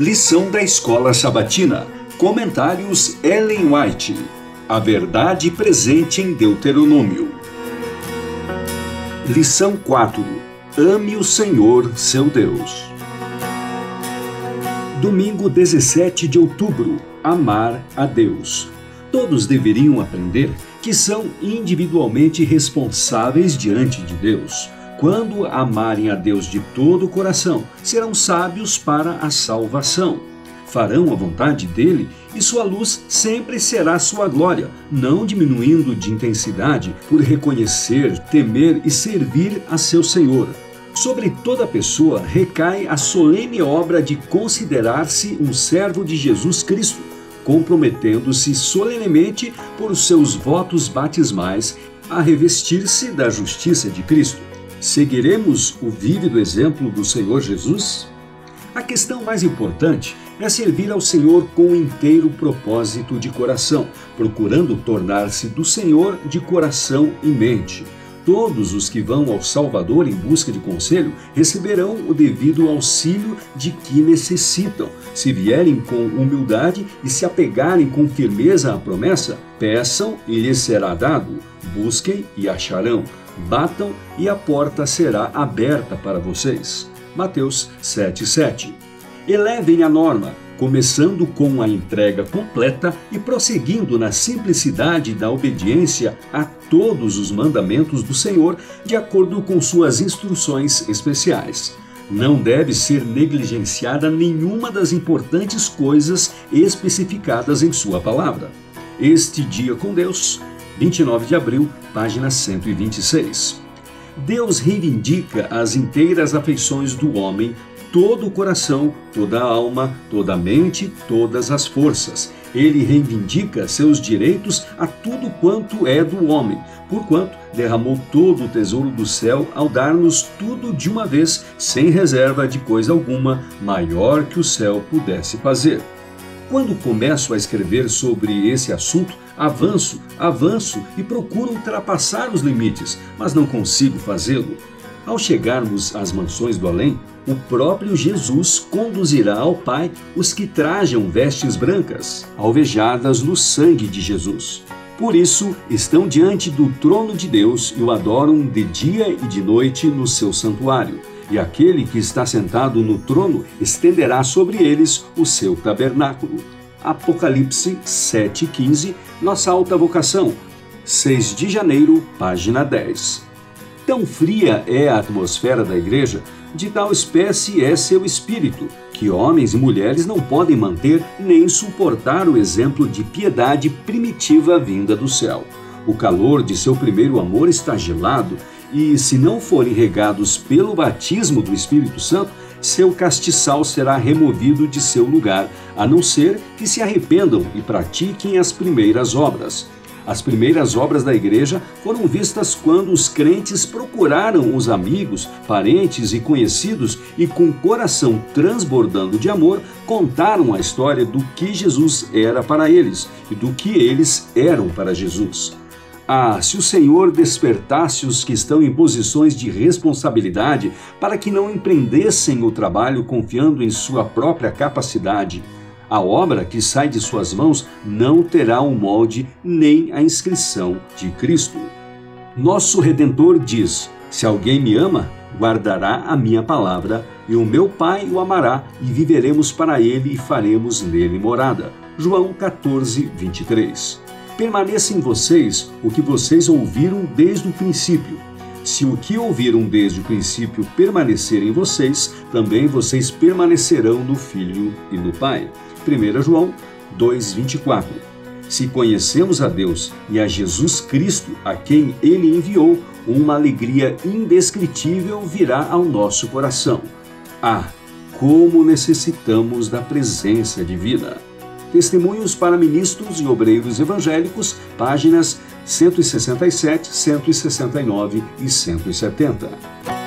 Lição da Escola Sabatina. Comentários Ellen White. A verdade presente em Deuteronômio. Lição 4. Ame o Senhor, seu Deus. Domingo 17 de outubro. Amar a Deus. Todos deveriam aprender que são individualmente responsáveis diante de Deus. Quando amarem a Deus de todo o coração, serão sábios para a salvação. Farão a vontade dele e sua luz sempre será sua glória, não diminuindo de intensidade por reconhecer, temer e servir a seu Senhor. Sobre toda pessoa recai a solene obra de considerar-se um servo de Jesus Cristo comprometendo-se solenemente por seus votos batismais a revestir-se da justiça de Cristo. Seguiremos o vívido exemplo do Senhor Jesus? A questão mais importante é servir ao Senhor com inteiro propósito de coração, procurando tornar-se do Senhor de coração e mente Todos os que vão ao Salvador em busca de conselho receberão o devido auxílio de que necessitam. Se vierem com humildade e se apegarem com firmeza à promessa, peçam e lhes será dado. Busquem e acharão. Batam e a porta será aberta para vocês. Mateus 7,7 Elevem a norma começando com a entrega completa e prosseguindo na simplicidade da obediência a todos os mandamentos do Senhor, de acordo com suas instruções especiais. Não deve ser negligenciada nenhuma das importantes coisas especificadas em Sua palavra. Este Dia com Deus, 29 de abril, página 126. Deus reivindica as inteiras afeições do homem todo o coração, toda a alma, toda a mente, todas as forças. Ele reivindica seus direitos a tudo quanto é do homem, porquanto derramou todo o tesouro do céu ao dar-nos tudo de uma vez, sem reserva de coisa alguma, maior que o céu pudesse fazer. Quando começo a escrever sobre esse assunto, avanço, avanço e procuro ultrapassar os limites, mas não consigo fazê-lo. Ao chegarmos às mansões do além, o próprio Jesus conduzirá ao Pai os que trajam vestes brancas, alvejadas no sangue de Jesus. Por isso, estão diante do trono de Deus e o adoram de dia e de noite no seu santuário. E aquele que está sentado no trono estenderá sobre eles o seu tabernáculo. Apocalipse 7,15, nossa alta vocação, 6 de janeiro, página 10. Tão fria é a atmosfera da igreja, de tal espécie é seu espírito, que homens e mulheres não podem manter nem suportar o exemplo de piedade primitiva vinda do céu. O calor de seu primeiro amor está gelado, e se não forem regados pelo batismo do Espírito Santo, seu castiçal será removido de seu lugar, a não ser que se arrependam e pratiquem as primeiras obras. As primeiras obras da igreja foram vistas quando os crentes procuraram os amigos, parentes e conhecidos e, com coração transbordando de amor, contaram a história do que Jesus era para eles e do que eles eram para Jesus. Ah, se o Senhor despertasse os que estão em posições de responsabilidade para que não empreendessem o trabalho confiando em sua própria capacidade a obra que sai de suas mãos não terá o molde nem a inscrição de Cristo. Nosso Redentor diz: Se alguém me ama, guardará a minha palavra, e o meu Pai o amará, e viveremos para ele e faremos nele morada. João 14, 23. Permaneça em vocês o que vocês ouviram desde o princípio. Se o que ouviram desde o princípio permanecer em vocês, também vocês permanecerão no Filho e no Pai. 1 João 2,24. Se conhecemos a Deus e a Jesus Cristo, a quem Ele enviou, uma alegria indescritível virá ao nosso coração. Ah, como necessitamos da presença divina! Testemunhos para Ministros e Obreiros Evangélicos, páginas 167, 169 e 170.